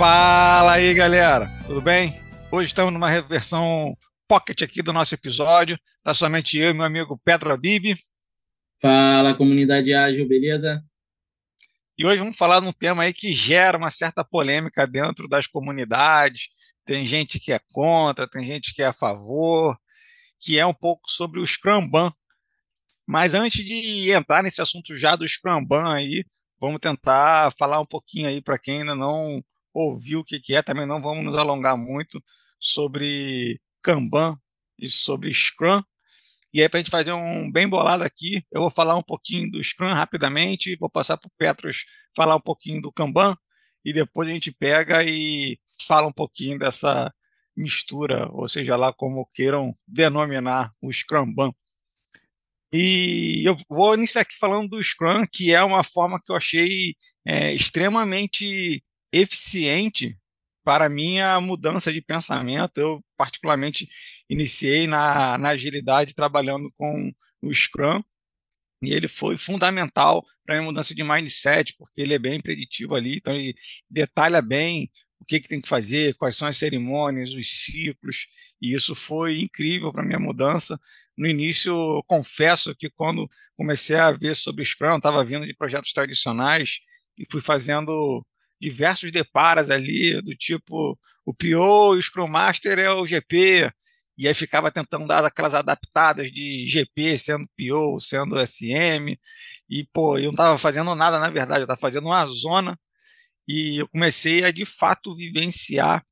Fala aí, galera, tudo bem? Hoje estamos numa versão pocket aqui do nosso episódio. Tá somente eu e meu amigo Petro Abib. Fala, comunidade ágil, beleza? E hoje vamos falar de um tema aí que gera uma certa polêmica dentro das comunidades. Tem gente que é contra, tem gente que é a favor, que é um pouco sobre o Scrum Ban. Mas antes de entrar nesse assunto já do Scrum Ban aí, vamos tentar falar um pouquinho aí para quem ainda não ouviu o que, que é, também não vamos nos alongar muito sobre Kanban e sobre Scrum. E aí, para a gente fazer um bem bolado aqui, eu vou falar um pouquinho do Scrum rapidamente, vou passar para o Petros falar um pouquinho do Kanban, e depois a gente pega e fala um pouquinho dessa mistura, ou seja lá como queiram denominar o Scrumban. E eu vou iniciar aqui falando do Scrum, que é uma forma que eu achei é, extremamente eficiente para minha mudança de pensamento. Eu, particularmente, iniciei na, na agilidade trabalhando com o Scrum, e ele foi fundamental para minha mudança de mindset, porque ele é bem preditivo ali, então ele detalha bem o que, que tem que fazer, quais são as cerimônias, os ciclos, e isso foi incrível para minha mudança. No início, confesso que quando comecei a ver sobre Scrum, estava vindo de projetos tradicionais e fui fazendo diversos deparas ali, do tipo, o PO e o Scrum Master é o GP, e aí ficava tentando dar aquelas adaptadas de GP, sendo PO, sendo SM, e pô, eu não estava fazendo nada, na verdade, eu estava fazendo uma zona, e eu comecei a de fato vivenciar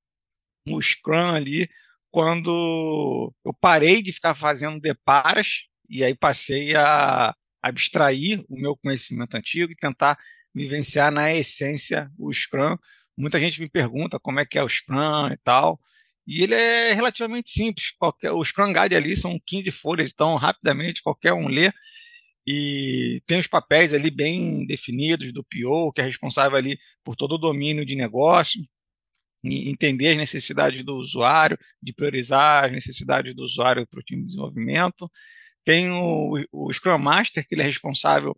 o Scrum ali, quando eu parei de ficar fazendo deparas, e aí passei a abstrair o meu conhecimento antigo e tentar vivenciar na essência o Scrum. Muita gente me pergunta como é que é o Scrum e tal. E ele é relativamente simples. Qualquer, o Scrum Guide ali são 15 folhas, então rapidamente qualquer um lê. E tem os papéis ali bem definidos do PO, que é responsável ali por todo o domínio de negócio, entender as necessidades do usuário, de priorizar as necessidades do usuário para o time de desenvolvimento. Tem o, o Scrum Master, que ele é responsável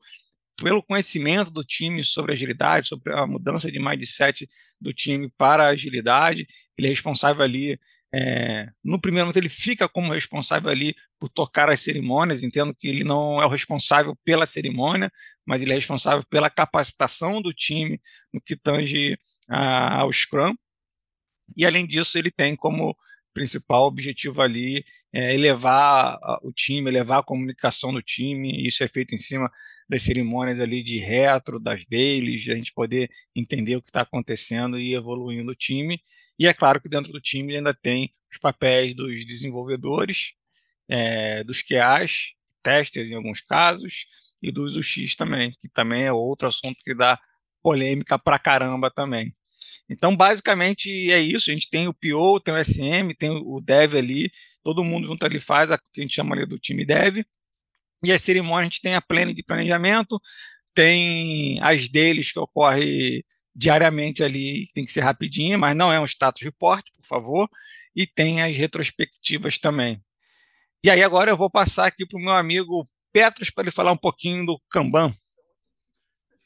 pelo conhecimento do time sobre agilidade, sobre a mudança de mindset do time para agilidade. Ele é responsável ali, é, no primeiro momento, ele fica como responsável ali por tocar as cerimônias, entendo que ele não é o responsável pela cerimônia, mas ele é responsável pela capacitação do time no que tange a, ao Scrum. E, além disso, ele tem como principal objetivo ali é elevar o time, elevar a comunicação do time. Isso é feito em cima das cerimônias ali de retro, das dailies, a gente poder entender o que está acontecendo e evoluindo o time. E é claro que dentro do time ainda tem os papéis dos desenvolvedores, é, dos QAs, testers em alguns casos, e dos UX também, que também é outro assunto que dá polêmica pra caramba também. Então, basicamente, é isso. A gente tem o PO, tem o SM, tem o Dev ali, todo mundo junto ali faz o que a gente chama ali do time Dev. E a cerimônia a gente tem a plena de planejamento, tem as deles que ocorre diariamente ali, tem que ser rapidinho, mas não é um status report, por favor, e tem as retrospectivas também. E aí agora eu vou passar aqui para o meu amigo Petros para ele falar um pouquinho do Kanban.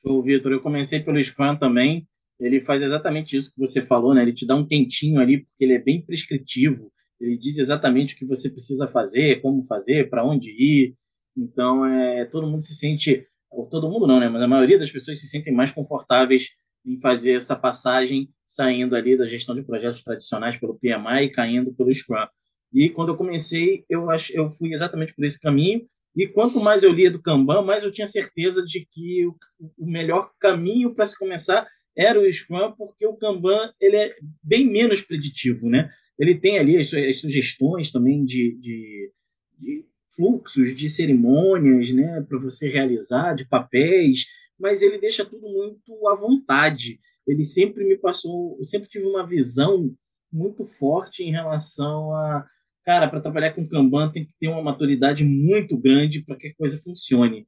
Ô, Vitor, eu comecei pelo Scrum também. Ele faz exatamente isso que você falou, né? Ele te dá um quentinho ali, porque ele é bem prescritivo. Ele diz exatamente o que você precisa fazer, como fazer, para onde ir. Então, é, todo mundo se sente, todo mundo não, né? Mas a maioria das pessoas se sentem mais confortáveis em fazer essa passagem saindo ali da gestão de projetos tradicionais pelo PMI e caindo pelo Scrum. E quando eu comecei, eu acho, eu fui exatamente por esse caminho. E quanto mais eu lia do Kanban, mais eu tinha certeza de que o, o melhor caminho para se começar era o Scrum, porque o Kanban ele é bem menos preditivo, né? Ele tem ali as, as sugestões também de, de, de fluxos de cerimônias, né, para você realizar, de papéis, mas ele deixa tudo muito à vontade. Ele sempre me passou, eu sempre tive uma visão muito forte em relação a, cara, para trabalhar com Kanban tem que ter uma maturidade muito grande para que a coisa funcione.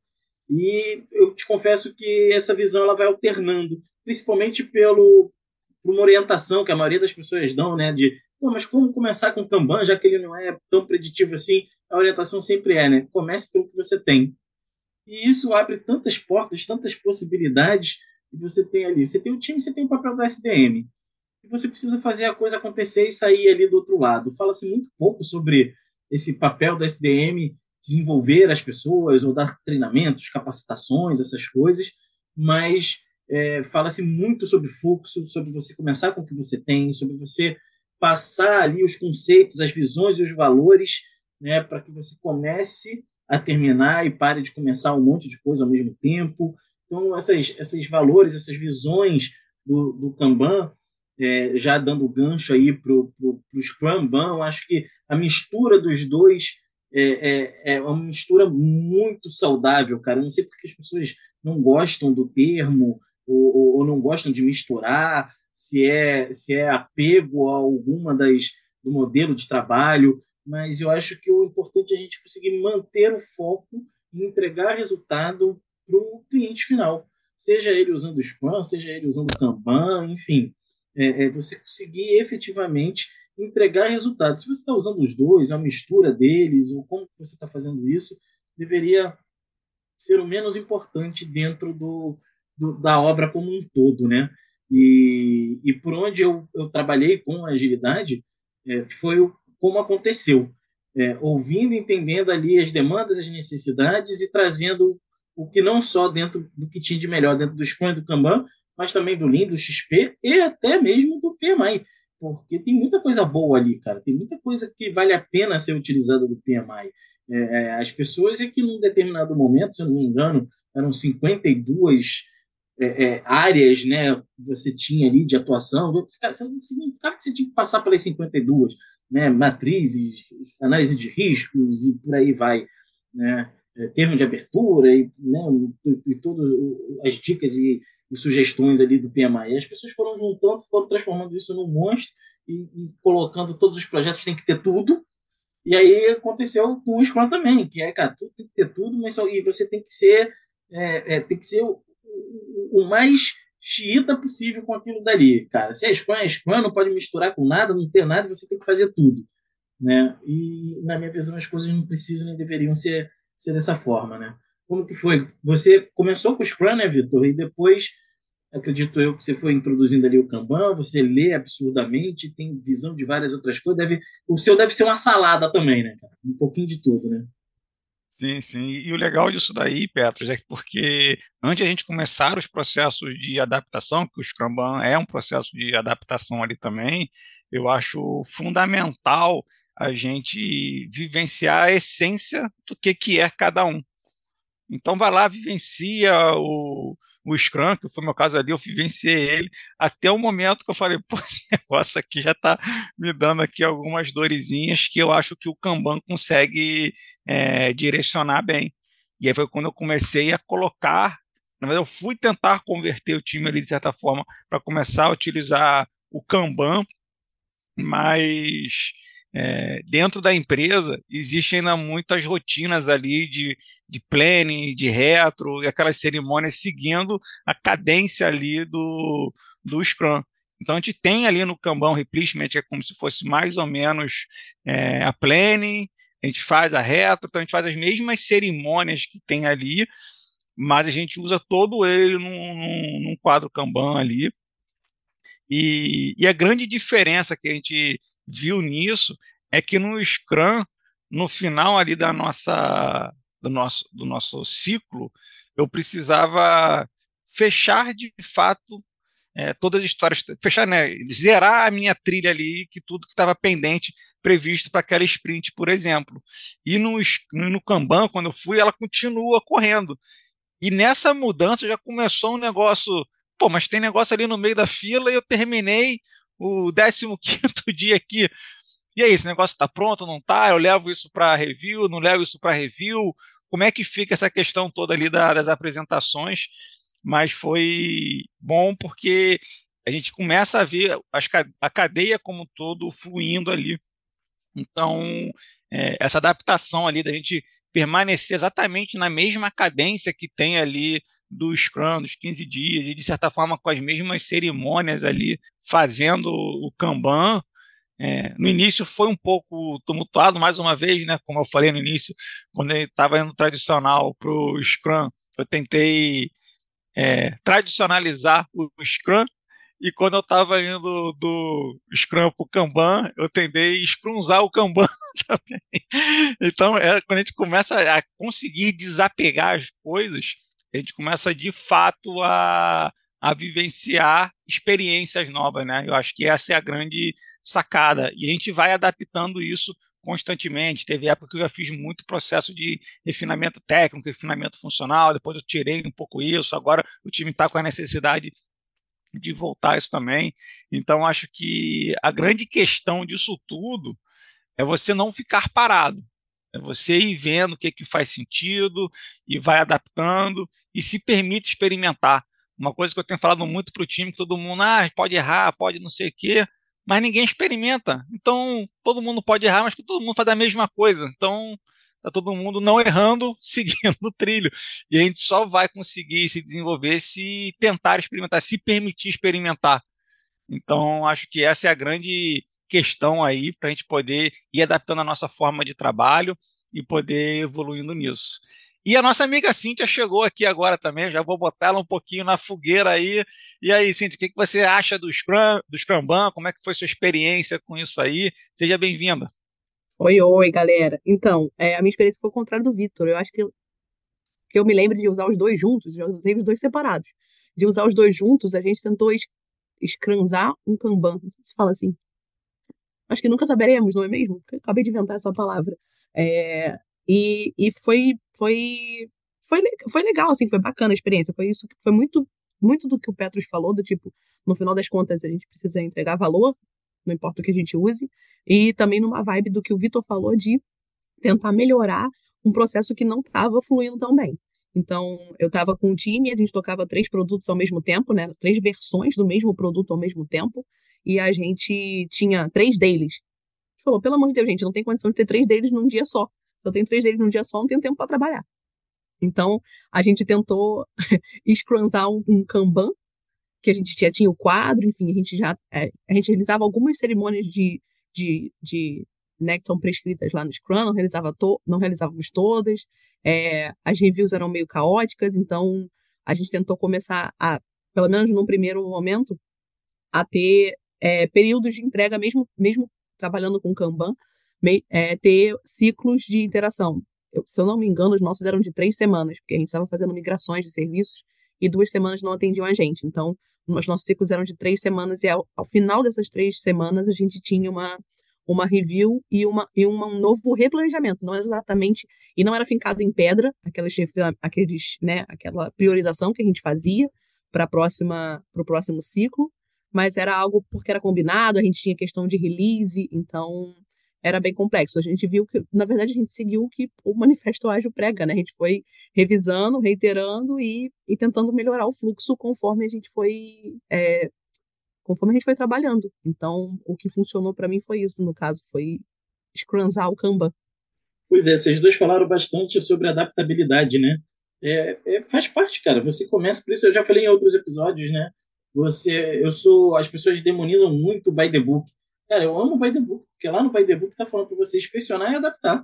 E eu te confesso que essa visão ela vai alternando, principalmente pelo por uma orientação que a maioria das pessoas dão, né, de, mas como começar com Kanban, já que ele não é tão preditivo assim? A orientação sempre é, né? Comece pelo que você tem. E isso abre tantas portas, tantas possibilidades que você tem ali. Você tem o time, você tem o papel do SDM. e você precisa fazer a coisa acontecer e sair ali do outro lado. Fala-se muito pouco sobre esse papel do SDM desenvolver as pessoas ou dar treinamentos, capacitações, essas coisas, mas é, fala-se muito sobre fluxo, sobre você começar com o que você tem, sobre você passar ali os conceitos, as visões e os valores, né, para que você comece a terminar e pare de começar um monte de coisa ao mesmo tempo. Então, essas, esses valores, essas visões do, do Kanban, é, já dando gancho aí para o Scrum Ban, eu acho que a mistura dos dois é, é, é, uma mistura muito saudável, cara. Eu não sei porque as pessoas não gostam do termo ou, ou, não gostam de misturar, se é, se é apego a alguma das do modelo de trabalho, mas eu acho que o importante é a gente conseguir manter o foco e entregar resultado para o cliente final, seja ele usando o Scrum, seja ele usando o Kanban, enfim, é, é você conseguir efetivamente entregar resultados. Se você está usando os dois, a mistura deles, ou como você está fazendo isso, deveria ser o menos importante dentro do, do, da obra como um todo, né? E, e por onde eu, eu trabalhei com agilidade é, foi o, como aconteceu, é, ouvindo, entendendo ali as demandas, as necessidades e trazendo o que não só dentro do que tinha de melhor dentro do Scrum e do Kanban, mas também do Lean, do XP e até mesmo do PMI, porque tem muita coisa boa ali, cara, tem muita coisa que vale a pena ser utilizada do PMI. É, é, as pessoas é que num determinado momento, se eu não me engano, eram 52 é, é, áreas né, que você tinha ali de atuação, cara, não significava que você tinha que passar pelas 52, né, matrizes, análise de riscos e por aí vai, né, é, termo de abertura e, né, e, todas as dicas e, e, sugestões ali do PMI. E as pessoas foram juntando, foram transformando isso num monstro e, e colocando todos os projetos tem que ter tudo, e aí aconteceu com o Scrum também, que é, cara, tudo tem que ter tudo, mas só, e você tem que ser, é, é, tem que ser o, o, mais xiita possível com aquilo dali, cara. Se é Scrum, é Scrum, não pode misturar com nada, não ter nada, você tem que fazer tudo, né? E na minha visão as coisas não precisam nem deveriam ser, ser dessa forma, né? Como que foi? Você começou com o Scrum, né, Vitor? E depois acredito eu que você foi introduzindo ali o Kanban, você lê absurdamente, tem visão de várias outras coisas, deve, o seu deve ser uma salada também, né, cara? Um pouquinho de tudo, né? Sim, sim. E o legal disso daí, Petros, é porque antes de a gente começar os processos de adaptação, que o Scrum é um processo de adaptação ali também, eu acho fundamental a gente vivenciar a essência do que, que é cada um. Então vai lá, vivencia o, o Scrum, que foi meu caso ali, eu vivenciei ele, até o momento que eu falei, pô, esse negócio aqui já está me dando aqui algumas dorezinhas que eu acho que o Kanban consegue é, direcionar bem. E aí foi quando eu comecei a colocar, na verdade eu fui tentar converter o time ali de certa forma para começar a utilizar o Kanban, mas é, dentro da empresa existem ainda muitas rotinas ali de, de planning, de retro, e aquelas cerimônias seguindo a cadência ali do, do Scrum. Então a gente tem ali no Kanban Replenishment, que é como se fosse mais ou menos é, a planning, a gente faz a retro, então a gente faz as mesmas cerimônias que tem ali, mas a gente usa todo ele num, num, num quadro Kanban ali. E, e, a grande diferença que a gente viu nisso é que no Scrum, no final ali da nossa, do, nosso, do nosso ciclo, eu precisava fechar de fato é, todas as histórias, fechar, né, zerar a minha trilha ali, que tudo que estava pendente previsto para aquela sprint, por exemplo. E no, no Kanban, quando eu fui, ela continua correndo. E nessa mudança já começou um negócio, pô, mas tem negócio ali no meio da fila e eu terminei o 15 dia aqui. E aí, esse negócio está pronto, não está? Eu levo isso para review, não levo isso para review? Como é que fica essa questão toda ali da, das apresentações? Mas foi bom porque a gente começa a ver as, a cadeia como um todo fluindo ali. Então, é, essa adaptação ali da gente permanecer exatamente na mesma cadência que tem ali do Scrum, dos 15 dias, e de certa forma com as mesmas cerimônias ali, fazendo o Kanban. É, no início foi um pouco tumultuado, mais uma vez, né, como eu falei no início, quando eu estava indo tradicional para o Scrum, eu tentei é, tradicionalizar o Scrum, e quando eu estava indo do Scrum para o Kanban, eu tendei a scrumzar o Kanban também. Então, é, quando a gente começa a conseguir desapegar as coisas, a gente começa de fato a, a vivenciar experiências novas, né? Eu acho que essa é a grande sacada. E a gente vai adaptando isso constantemente. Teve época que eu já fiz muito processo de refinamento técnico, refinamento funcional, depois eu tirei um pouco isso, agora o time está com a necessidade de voltar isso também. Então, acho que a grande questão disso tudo é você não ficar parado. É você ir vendo o que, que faz sentido e vai adaptando e se permite experimentar. Uma coisa que eu tenho falado muito para o time, que todo mundo ah, pode errar, pode não sei o quê, mas ninguém experimenta. Então, todo mundo pode errar, mas todo mundo faz a mesma coisa. Então, tá todo mundo não errando, seguindo o trilho. E a gente só vai conseguir se desenvolver se tentar experimentar, se permitir experimentar. Então, acho que essa é a grande questão aí para a gente poder ir adaptando a nossa forma de trabalho e poder evoluindo nisso. E a nossa amiga Cíntia chegou aqui agora também, já vou botar ela um pouquinho na fogueira aí. E aí, Cíntia, o que, que você acha do Scrum, do Scrumban? Como é que foi sua experiência com isso aí? Seja bem-vinda. Oi, oi, galera. Então, é, a minha experiência foi o contrário do Vitor. Eu acho que, que eu me lembro de usar os dois juntos, já usei os dois separados. De usar os dois juntos, a gente tentou es escranzar um Kanban. Se fala assim. Acho que nunca saberemos, não é mesmo? Acabei de inventar essa palavra. É, e, e foi, foi, foi, foi legal, assim, foi bacana a experiência. Foi isso foi muito, muito do que o Petros falou, do tipo, no final das contas, a gente precisa entregar valor, não importa o que a gente use, e também numa vibe do que o Vitor falou de tentar melhorar um processo que não estava fluindo tão bem. Então, eu estava com um time, a gente tocava três produtos ao mesmo tempo, né? Três versões do mesmo produto ao mesmo tempo, e a gente tinha três dailies. A gente falou, pelo amor de Deus, gente, não tem condição de ter três dailies num dia só. Se eu tenho três deles num dia só, não tenho tempo para trabalhar. Então, a gente tentou scrunzar um, um Kanban, que a gente já tinha o quadro, enfim, a gente já é, a gente realizava algumas cerimônias de, de, de né, que são prescritas lá no Scrum, não, realizava to, não realizávamos todas, é, as reviews eram meio caóticas, então a gente tentou começar a, pelo menos num primeiro momento, a ter é, períodos de entrega, mesmo, mesmo trabalhando com Kanban, é, ter ciclos de interação. Eu, se eu não me engano, os nossos eram de três semanas, porque a gente estava fazendo migrações de serviços e duas semanas não atendiam a gente. Então, os nossos ciclos eram de três semanas e ao, ao final dessas três semanas a gente tinha uma uma review e, uma, e um novo replanejamento. Não exatamente. E não era fincado em pedra, aquelas, aqueles, né, aquela priorização que a gente fazia para o próximo ciclo, mas era algo porque era combinado, a gente tinha questão de release, então era bem complexo. A gente viu que, na verdade, a gente seguiu o que o Manifesto Ágil prega, né? A gente foi revisando, reiterando e, e tentando melhorar o fluxo conforme a gente foi é, conforme a gente foi trabalhando. Então, o que funcionou para mim foi isso, no caso, foi scrunzar o Kanban. Pois é, vocês dois falaram bastante sobre adaptabilidade, né? É, é, faz parte, cara. Você começa, por isso eu já falei em outros episódios, né? Você, eu sou, as pessoas demonizam muito o by the book. Cara, eu amo o by the book, porque lá no by the book tá falando para você inspecionar e adaptar.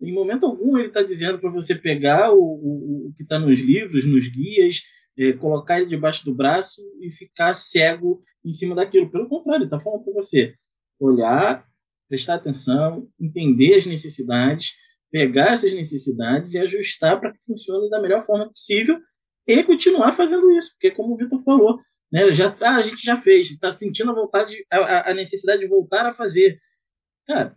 Em momento algum ele está dizendo para você pegar o, o, o que está nos livros, nos guias, é, colocar ele debaixo do braço e ficar cego em cima daquilo. Pelo contrário, ele está falando para você olhar, prestar atenção, entender as necessidades, pegar essas necessidades e ajustar para que funcione da melhor forma possível e continuar fazendo isso, porque como o Vitor falou, né? Já, ah, a gente já fez, está sentindo a, vontade, a, a, necessidade de voltar a fazer. Cara,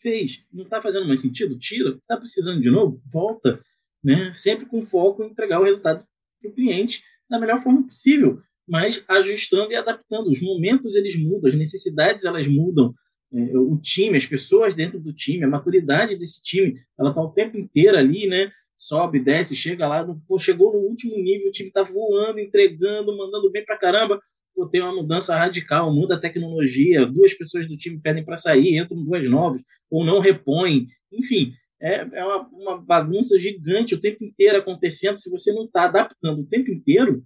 fez, não está fazendo mais sentido? Tira. Está precisando de novo? Volta. Né? Sempre com foco em entregar o resultado para o cliente da melhor forma possível, mas ajustando e adaptando. Os momentos eles mudam, as necessidades elas mudam. É, o time, as pessoas dentro do time, a maturidade desse time, ela está o tempo inteiro ali, né? Sobe, desce, chega lá, pô, chegou no último nível, o time tá voando, entregando, mandando bem pra caramba. Pô, tem uma mudança radical, muda a tecnologia, duas pessoas do time pedem para sair, entram duas novas, ou não repõem. Enfim, é, é uma, uma, bagunça gigante o tempo inteiro acontecendo. Se você não está adaptando o tempo inteiro,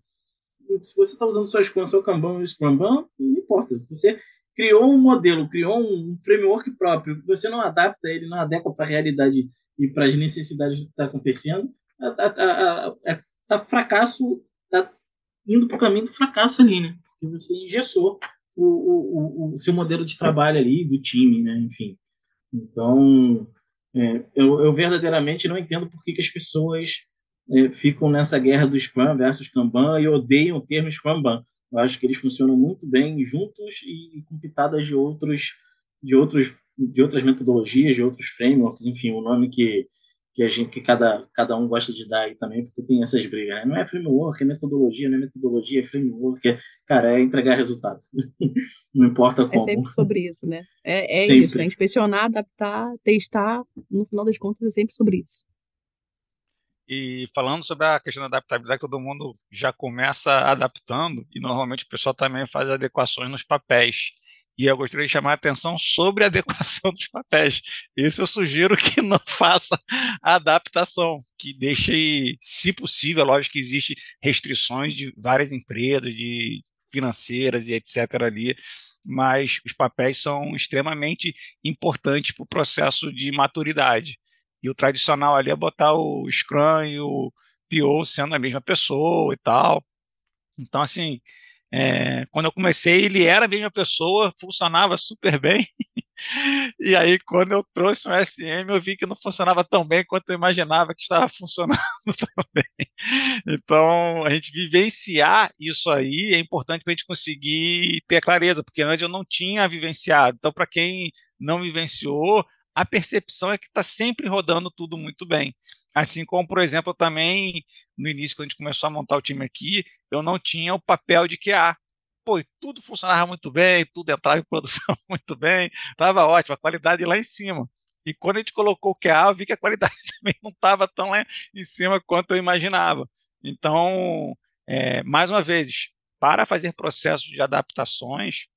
se você está usando só Scrum, seu Kanban e o Scrumban, não importa. Você criou um modelo, criou um framework próprio, você não adapta ele, não adequa para a realidade e para as necessidades que está acontecendo, está tá, tá, fracasso, está indo para o caminho do fracasso ali, né? porque você engessou o, o, o, seu modelo de trabalho ali, do time, né? Enfim. Então, é, eu, eu, verdadeiramente não entendo por que, que as pessoas é, ficam nessa guerra do Scrum versus Kanban e odeiam o termo Scrumban. Eu acho que eles funcionam muito bem juntos e com pitadas de outros, de outros, de outras metodologias, de outros frameworks, enfim, o nome que que a gente que cada, cada um gosta de dar aí também, porque tem essas brigas, né? Não é framework, é metodologia, não é metodologia, é framework, é, cara, é entregar resultado. não importa como. É sempre sobre isso, né? É, é isso, né? Inspecionar, adaptar, testar, no final das contas é sempre sobre isso. E falando sobre a questão da adaptabilidade, todo mundo já começa adaptando, e normalmente o pessoal também faz adequações nos papéis. E eu gostaria de chamar a atenção sobre a adequação dos papéis. Isso eu sugiro que não faça a adaptação, que deixe, se possível, lógico que existem restrições de várias empresas, de financeiras e etc. ali, mas os papéis são extremamente importantes para o processo de maturidade. E o tradicional ali é botar o Scrum e o PO sendo a mesma pessoa e tal. Então, assim, é, quando eu comecei, ele era a mesma pessoa, funcionava super bem. e aí, quando eu trouxe um SM, eu vi que não funcionava tão bem quanto eu imaginava que estava funcionando também. Então, a gente vivenciar isso aí é importante para a gente conseguir ter clareza, porque antes eu não tinha vivenciado. Então, para quem não vivenciou, a percepção é que está sempre rodando tudo muito bem. Assim como, por exemplo, também no início, quando a gente começou a montar o time aqui, eu não tinha o papel de QA. Pô, tudo funcionava muito bem, tudo entrava em produção muito bem, estava ótimo, a qualidade lá em cima. E quando a gente colocou o QA, eu vi que a qualidade também não estava tão lá em cima quanto eu imaginava. Então, é, mais uma vez, para fazer processos de adaptações,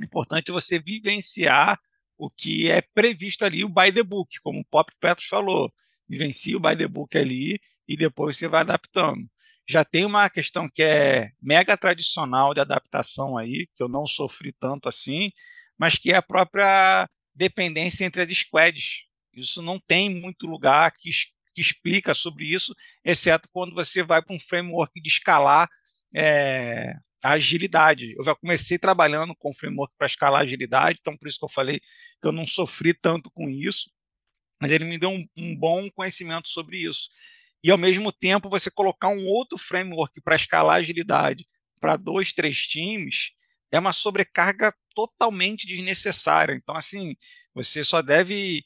é importante você vivenciar o que é previsto ali, o by the book, como o Pop Petros falou vivencia o by the book ali e depois você vai adaptando. Já tem uma questão que é mega tradicional de adaptação aí, que eu não sofri tanto assim, mas que é a própria dependência entre as squads. Isso não tem muito lugar que, que explica sobre isso, exceto quando você vai para um framework de escalar é, a agilidade. Eu já comecei trabalhando com framework para escalar agilidade, então por isso que eu falei que eu não sofri tanto com isso mas ele me deu um, um bom conhecimento sobre isso. E, ao mesmo tempo, você colocar um outro framework para escalar agilidade para dois, três times é uma sobrecarga totalmente desnecessária. Então, assim, você só deve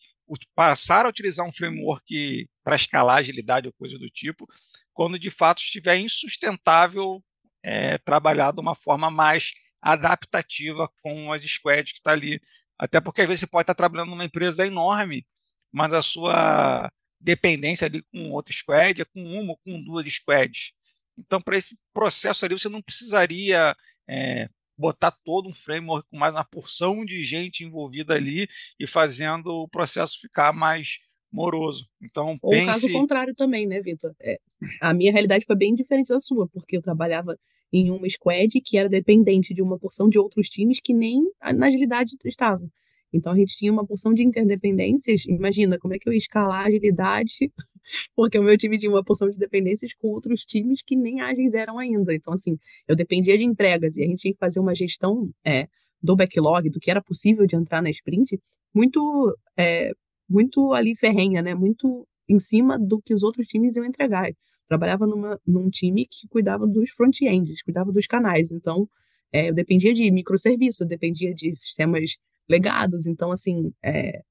passar a utilizar um framework para escalar agilidade ou coisa do tipo, quando de fato estiver insustentável é, trabalhar de uma forma mais adaptativa com as squads que está ali. Até porque às vezes você pode estar trabalhando numa empresa enorme mas a sua dependência ali com outro squad é com uma ou com duas squads. Então, para esse processo ali, você não precisaria é, botar todo um framework com mais uma porção de gente envolvida ali e fazendo o processo ficar mais moroso. Então, Ou pense... o caso contrário também, né, Vitor? É, a minha realidade foi bem diferente da sua, porque eu trabalhava em uma squad que era dependente de uma porção de outros times que nem na agilidade estavam. Então a gente tinha uma porção de interdependências. Imagina como é que eu ia escalar a agilidade, porque o meu time tinha uma porção de dependências com outros times que nem ágeis eram ainda. Então, assim, eu dependia de entregas e a gente tinha que fazer uma gestão é, do backlog, do que era possível de entrar na sprint, muito, é, muito ali ferrenha, né? Muito em cima do que os outros times iam entregar. Eu trabalhava numa, num time que cuidava dos front-ends, cuidava dos canais. Então, é, eu dependia de microserviços, dependia de sistemas legados. Então, assim, é,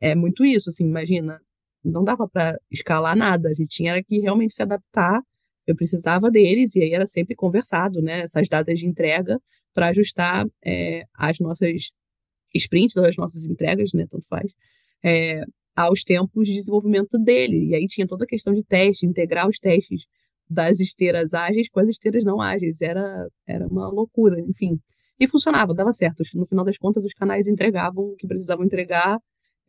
é muito isso, assim, imagina, não dava para escalar nada, a gente tinha que realmente se adaptar, eu precisava deles, e aí era sempre conversado, né, essas datas de entrega, para ajustar é, as nossas sprints, ou as nossas entregas, né, tanto faz, é, aos tempos de desenvolvimento dele. E aí tinha toda a questão de teste, integrar os testes das esteiras ágeis com as esteiras não ágeis. Era, era uma loucura, enfim. E funcionava, dava certo. No final das contas, os canais entregavam o que precisavam entregar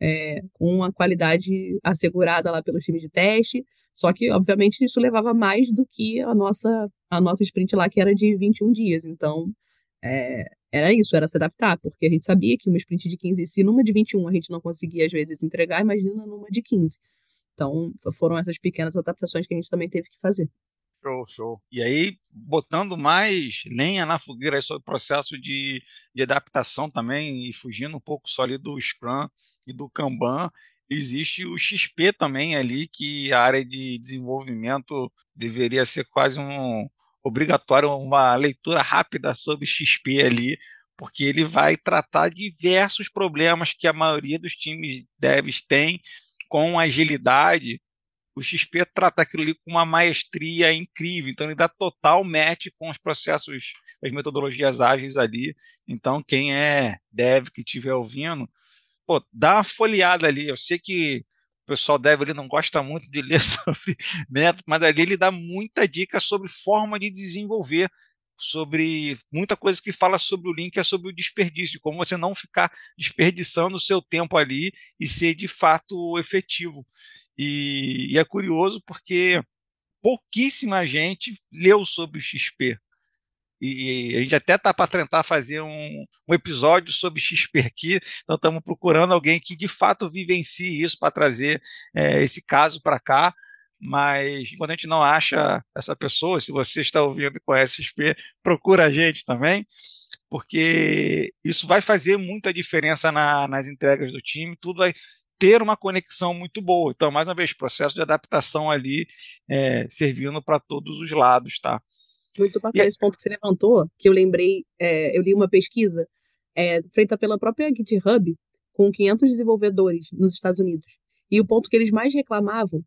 é, com a qualidade assegurada lá pelo time de teste. Só que, obviamente, isso levava mais do que a nossa, a nossa sprint lá, que era de 21 dias. Então, é, era isso, era se adaptar, porque a gente sabia que uma sprint de 15, se numa de 21 a gente não conseguia, às vezes, entregar, imagina numa de 15. Então, foram essas pequenas adaptações que a gente também teve que fazer. Show, show. E aí, botando mais lenha na fogueira sobre o processo de, de adaptação também, e fugindo um pouco só ali do Scrum e do Kanban, existe o XP também ali, que a área de desenvolvimento deveria ser quase um obrigatório, uma leitura rápida sobre XP ali, porque ele vai tratar diversos problemas que a maioria dos times devs tem com agilidade o XP trata aquilo ali com uma maestria incrível, então ele dá total match com os processos, as metodologias ágeis ali. Então, quem é dev que estiver ouvindo, pô, dá uma folheada ali. Eu sei que o pessoal dev ali não gosta muito de ler sobre método, mas ali ele dá muita dica sobre forma de desenvolver, sobre muita coisa que fala sobre o link é sobre o desperdício, de como você não ficar desperdiçando o seu tempo ali e ser de fato efetivo. E, e é curioso porque pouquíssima gente leu sobre o XP. E a gente até está para tentar fazer um, um, episódio sobre XP aqui, então estamos procurando alguém que de fato vivencie isso para trazer é, esse caso para cá. Mas quando a gente não acha essa pessoa, se você está ouvindo e conhece XP, procura a gente também, porque isso vai fazer muita diferença na, nas entregas do time, tudo vai ter uma conexão muito boa. Então, mais uma vez, processo de adaptação ali é, servindo para todos os lados, tá? Muito bacana e... esse ponto que você levantou, que eu lembrei, é, eu li uma pesquisa é, feita pela própria GitHub com 500 desenvolvedores nos Estados Unidos. E o ponto que eles mais reclamavam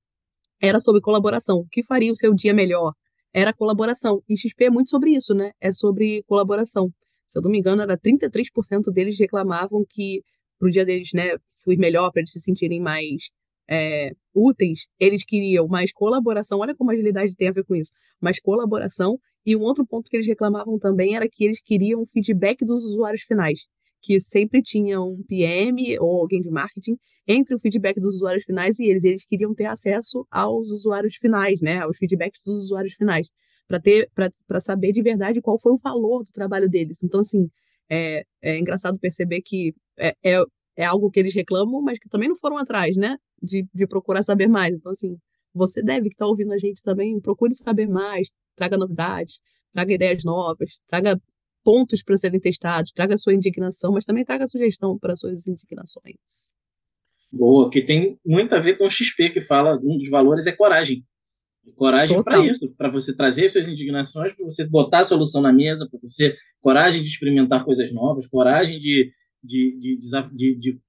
era sobre colaboração. O que faria o seu dia melhor? Era colaboração. E XP é muito sobre isso, né? É sobre colaboração. Se eu não me engano, era 33% deles reclamavam que para o dia deles, né, fui melhor, para eles se sentirem mais é, úteis, eles queriam mais colaboração. Olha como a agilidade tem a ver com isso. Mais colaboração. E um outro ponto que eles reclamavam também era que eles queriam feedback dos usuários finais. Que sempre tinha um PM ou alguém de marketing entre o feedback dos usuários finais e eles. Eles queriam ter acesso aos usuários finais, né? Aos feedbacks dos usuários finais. Para ter para saber de verdade qual foi o valor do trabalho deles. Então, assim, é, é engraçado perceber que é, é, é, algo que eles reclamam, mas que também não foram atrás, né? De, de procurar saber mais. Então, assim, você deve que está ouvindo a gente também, procure saber mais, traga novidades, traga ideias novas, traga pontos para serem testados, traga sua indignação, mas também traga sugestão para suas indignações. Boa, que tem muito a ver com o XP, que fala um dos valores é coragem. Coragem para isso, para você trazer suas indignações, para você botar a solução na mesa, para você coragem de experimentar coisas novas, coragem de, de, de, de, de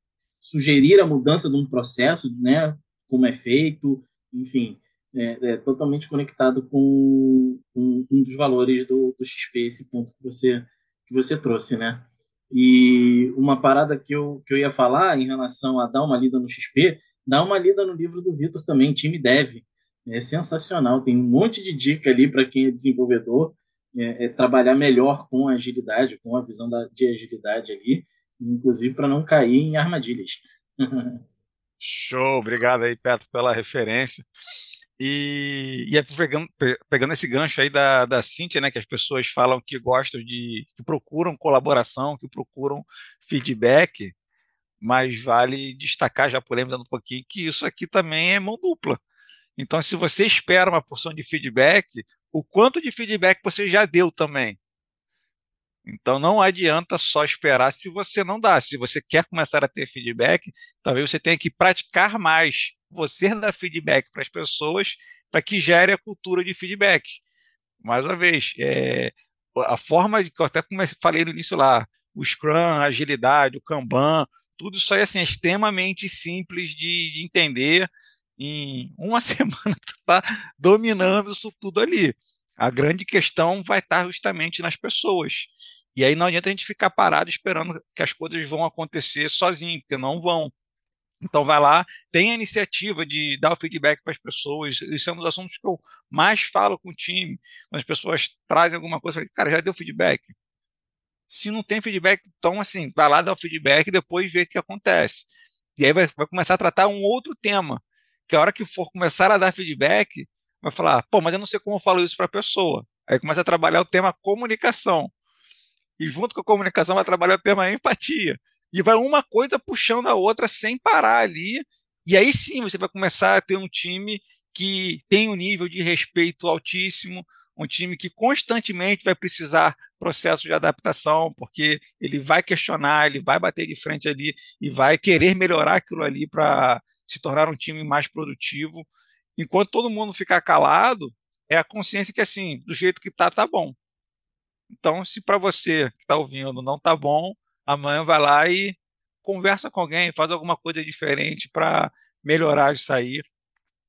sugerir a mudança de um processo, né, como é feito, enfim, é, é totalmente conectado com, com, um dos valores do, do XP, esse ponto que você que você trouxe, né? E uma parada que eu, que eu ia falar em relação a dar uma lida no XP, dá uma lida no livro do Vitor também, Time Dev. É sensacional, tem um monte de dica ali para quem é desenvolvedor, é, é, trabalhar melhor com agilidade, com a visão da, de agilidade ali inclusive para não cair em armadilhas. Show, obrigado aí, Petro, pela referência. E, e pegando, pegando esse gancho aí da, da Cintia, né, que as pessoas falam que gostam de, que procuram colaboração, que procuram feedback, mas vale destacar, já podemos dar um pouquinho, que isso aqui também é mão dupla. Então, se você espera uma porção de feedback, o quanto de feedback você já deu também? Então não adianta só esperar se você não dá. Se você quer começar a ter feedback, talvez você tenha que praticar mais. Você dá feedback para as pessoas para que gere a cultura de feedback. Mais uma vez, é, a forma de que eu até comecei, falei no início lá, o Scrum, a agilidade, o Kanban, tudo isso aí assim, é extremamente simples de, de entender. Em uma semana está dominando isso tudo ali. A grande questão vai estar justamente nas pessoas. E aí não adianta a gente ficar parado esperando que as coisas vão acontecer sozinho, porque não vão. Então vai lá, tem a iniciativa de dar o feedback para as pessoas. Isso é um dos assuntos que eu mais falo com o time. Quando as pessoas trazem alguma coisa, falo, cara, já deu feedback. Se não tem feedback, então assim, vai lá dar o feedback e depois ver o que acontece. E aí vai, vai começar a tratar um outro tema. Que a hora que for começar a dar feedback, vai falar, pô, mas eu não sei como eu falo isso para a pessoa. Aí começa a trabalhar o tema comunicação. E junto com a comunicação vai trabalhar o tema empatia. E vai uma coisa puxando a outra sem parar ali. E aí sim você vai começar a ter um time que tem um nível de respeito altíssimo, um time que constantemente vai precisar processo de adaptação, porque ele vai questionar, ele vai bater de frente ali e vai querer melhorar aquilo ali para se tornar um time mais produtivo. Enquanto todo mundo ficar calado, é a consciência que assim, do jeito que tá, tá bom. Então, se para você que está ouvindo não tá bom, amanhã vai lá e conversa com alguém, faz alguma coisa diferente para melhorar isso aí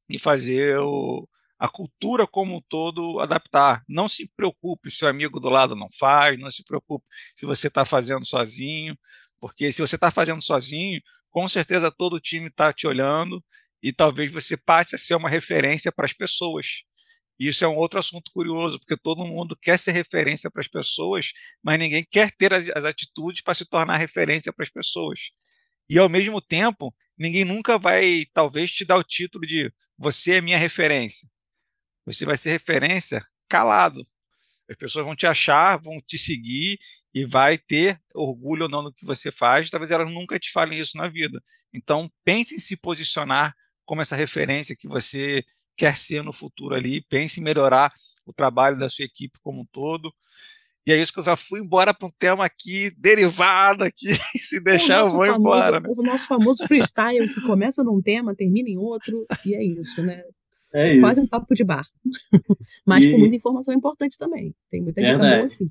e fazer o, a cultura como um todo adaptar. Não se preocupe se o amigo do lado não faz, não se preocupe se você está fazendo sozinho, porque se você está fazendo sozinho, com certeza todo o time está te olhando e talvez você passe a ser uma referência para as pessoas. Isso é um outro assunto curioso, porque todo mundo quer ser referência para as pessoas, mas ninguém quer ter as, as atitudes para se tornar referência para as pessoas. E ao mesmo tempo, ninguém nunca vai, talvez, te dar o título de você é minha referência. Você vai ser referência calado. As pessoas vão te achar, vão te seguir e vai ter orgulho ou não do que você faz. Talvez elas nunca te falem isso na vida. Então, pense em se posicionar como essa referência que você quer ser no futuro ali, pense em melhorar o trabalho da sua equipe como um todo. E é isso que eu já fui embora para um tema aqui derivado aqui, se deixar eu vou famoso, embora. Né? O nosso famoso freestyle que começa num tema, termina em outro, e é isso, né? É isso. Quase um papo de bar. Mas e... com muita informação importante também. Tem muita dica boa aqui.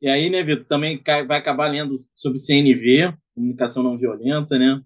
E aí, né, Vitor, também vai acabar lendo sobre CNV, comunicação não violenta, né?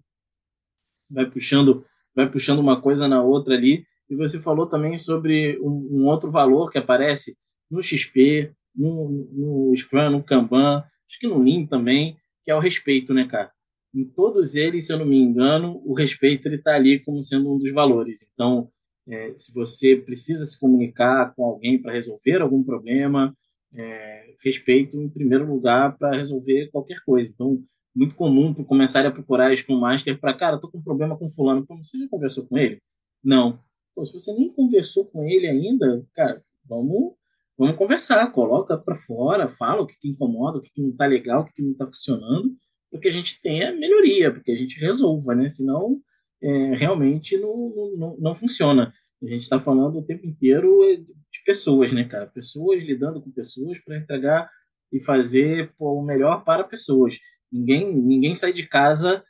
Vai puxando, vai puxando uma coisa na outra ali. E você falou também sobre um, um outro valor que aparece no XP, no, no Scrum, no Kanban, acho que no Lean também, que é o respeito, né, cara? Em todos eles, se eu não me engano, o respeito ele está ali como sendo um dos valores. Então, é, se você precisa se comunicar com alguém para resolver algum problema, é, respeito em primeiro lugar para resolver qualquer coisa. Então, muito comum começar a procurar Scrum Master para, cara, tô com um problema com fulano. Você já conversou com ele? Não. Pô, se você nem conversou com ele ainda, cara, vamos, vamos conversar, coloca para fora, fala o que, que incomoda, o que, que não está legal, o que, que não está funcionando, para que a gente tenha melhoria, para que a gente resolva, né? Senão, é, realmente não, não, não funciona. A gente está falando o tempo inteiro de pessoas, né, cara? Pessoas lidando com pessoas para entregar e fazer pô, o melhor para pessoas. Ninguém, ninguém sai de casa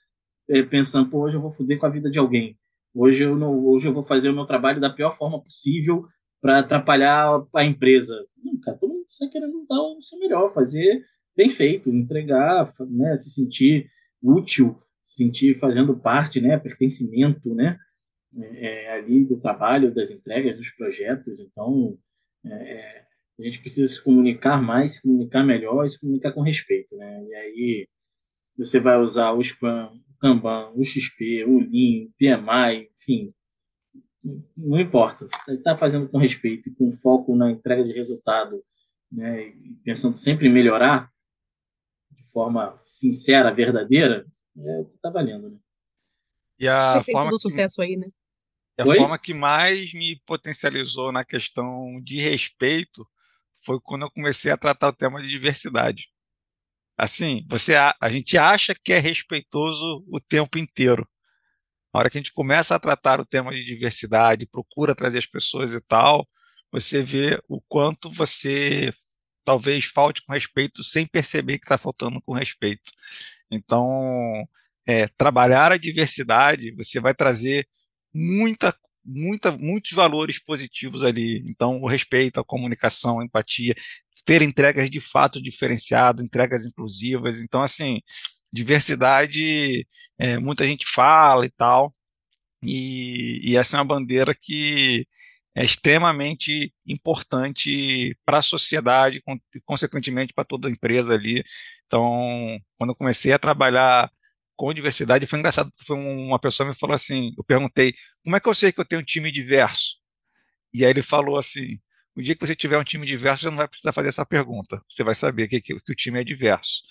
é, pensando, pô, hoje eu vou foder com a vida de alguém. Hoje eu não, hoje eu vou fazer o meu trabalho da pior forma possível para atrapalhar a empresa. Não, cara, todo mundo está querendo dar o seu melhor, fazer bem feito, entregar, né, se sentir útil, se sentir fazendo parte, né, pertencimento, né, é, é ali do trabalho, das entregas, dos projetos. Então, é, é, a gente precisa se comunicar mais, se comunicar melhor e se comunicar com respeito, né? E aí você vai usar o Scrum, Kanban, o XP, o Lean, o PMI, enfim, não importa. Está fazendo com respeito e com foco na entrega de resultado, né, e pensando sempre em melhorar de forma sincera, verdadeira, é o que está valendo, né? E a forma do que, sucesso aí, né? a Oi? forma que mais me potencializou na questão de respeito foi quando eu comecei a tratar o tema de diversidade. Assim, você a, a gente acha que é respeitoso o tempo inteiro. Na hora que a gente começa a tratar o tema de diversidade, procura trazer as pessoas e tal, você vê o quanto você talvez falte com respeito sem perceber que está faltando com respeito. Então, é, trabalhar a diversidade, você vai trazer muita muita, muitos valores positivos ali. Então, o respeito, a comunicação, a empatia, ter entregas de fato diferenciadas, entregas inclusivas. Então, assim, diversidade, é, muita gente fala e tal, e, e, essa é uma bandeira que é extremamente importante para a sociedade consequentemente, para toda a empresa ali. Então, quando eu comecei a trabalhar com diversidade, foi engraçado, porque foi uma pessoa me falou assim, eu perguntei, como é que eu sei que eu tenho um time diverso? E aí ele falou assim, o dia que você tiver um time diverso, você não vai precisar fazer essa pergunta. Você vai saber que, que, que o time é diverso.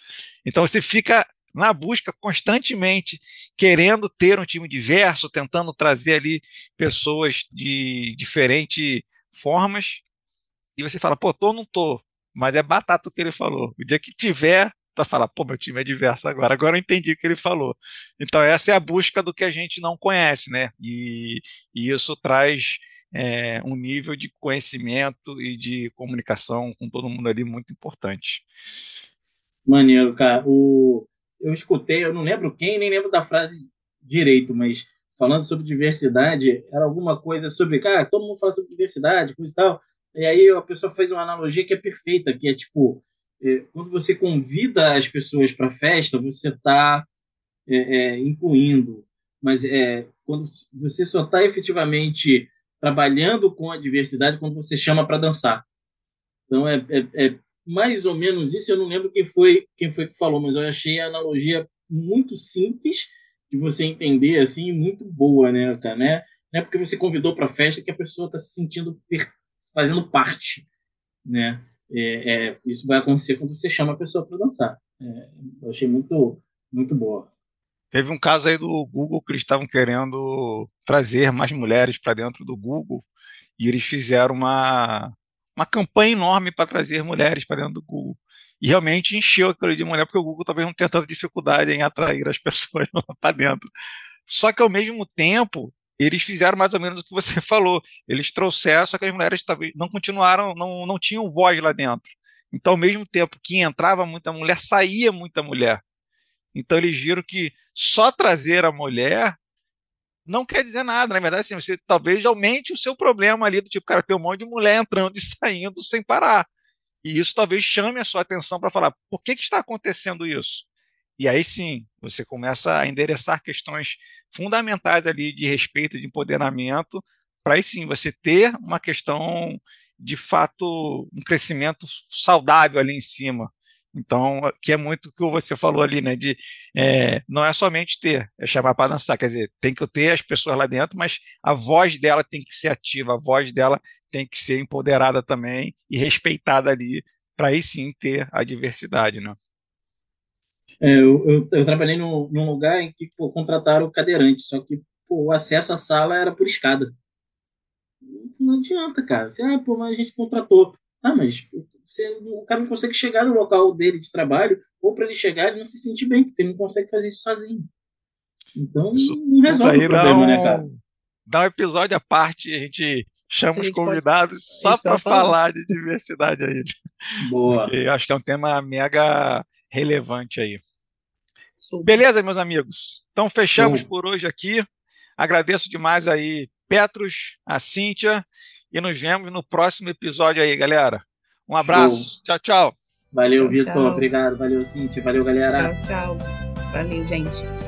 Então você fica na busca constantemente, querendo ter um time diverso, tentando trazer ali pessoas de diferentes formas. E você fala, pô, tô ou não tô? Mas é batata o que ele falou. O dia que tiver, tu fala, pô, meu time é diverso agora. Agora eu entendi o que ele falou. Então, essa é a busca do que a gente não conhece, né? E, e isso traz é, um nível de conhecimento e de comunicação com todo mundo ali muito importante. Maneiro, cara. O, eu escutei, eu não lembro quem, nem lembro da frase direito, mas falando sobre diversidade, era alguma coisa sobre, cara, todo mundo fala sobre diversidade, coisa e tal. E aí a pessoa fez uma analogia que é perfeita, que é tipo, quando você convida as pessoas para a festa, você está é, é, incluindo, mas é, quando você só está efetivamente trabalhando com a diversidade quando você chama para dançar. Então é, é, é, mais ou menos isso. Eu não lembro quem foi quem foi que falou, mas eu achei a analogia muito simples de você entender assim, muito boa, né, né? Não é porque você convidou para a festa que a pessoa está se sentindo fazendo parte, né? É, é, isso vai acontecer quando você chama a pessoa para dançar. É, eu achei muito, muito boa. Teve um caso aí do Google que eles estavam querendo trazer mais mulheres para dentro do Google e eles fizeram uma, uma campanha enorme para trazer mulheres para dentro do Google. E realmente encheu aquilo de mulher, porque o Google talvez não tenha tanta dificuldade em atrair as pessoas para dentro. Só que ao mesmo tempo, eles fizeram mais ou menos o que você falou. Eles trouxeram, só que as mulheres talvez não continuaram, não, não tinham voz lá dentro. Então, ao mesmo tempo que entrava muita mulher, saía muita mulher. Então eles viram que só trazer a mulher não quer dizer nada. Na verdade, assim, você talvez aumente o seu problema ali, do tipo, cara, tem um monte de mulher entrando e saindo sem parar. E isso talvez chame a sua atenção para falar, por que, que está acontecendo isso? E aí sim, você começa a endereçar questões fundamentais ali de respeito, de empoderamento, para aí sim você ter uma questão de fato, um crescimento saudável ali em cima. Então, que é muito o que você falou ali, né? De é, não é somente ter, é chamar para dançar. Quer dizer, tem que ter as pessoas lá dentro, mas a voz dela tem que ser ativa, a voz dela tem que ser empoderada também e respeitada ali, para aí sim ter a diversidade, né? É, eu, eu, eu, trabalhei no, num lugar em que pô, contrataram cadeirante, só que pô, o acesso à sala era por escada. Não adianta, cara. Você, ah, pô, mas a gente contratou. Ah, mas você, o cara não consegue chegar no local dele de trabalho, ou para ele chegar ele não se sentir bem, porque ele não consegue fazer isso sozinho. Então, isso não resolve o problema, um, né, cara? Dá um episódio à parte, a gente chama os convidados pode... só para falar de diversidade aí. Boa. Porque eu acho que é um tema mega relevante aí. Beleza, meus amigos? Então fechamos por hoje aqui. Agradeço demais aí Petros, a Cíntia e nos vemos no próximo episódio aí, galera. Um abraço. Show. Tchau, tchau. Valeu, Vitor. Obrigado. Valeu, Cintia. Valeu, galera. Tchau, tchau. Valeu, gente.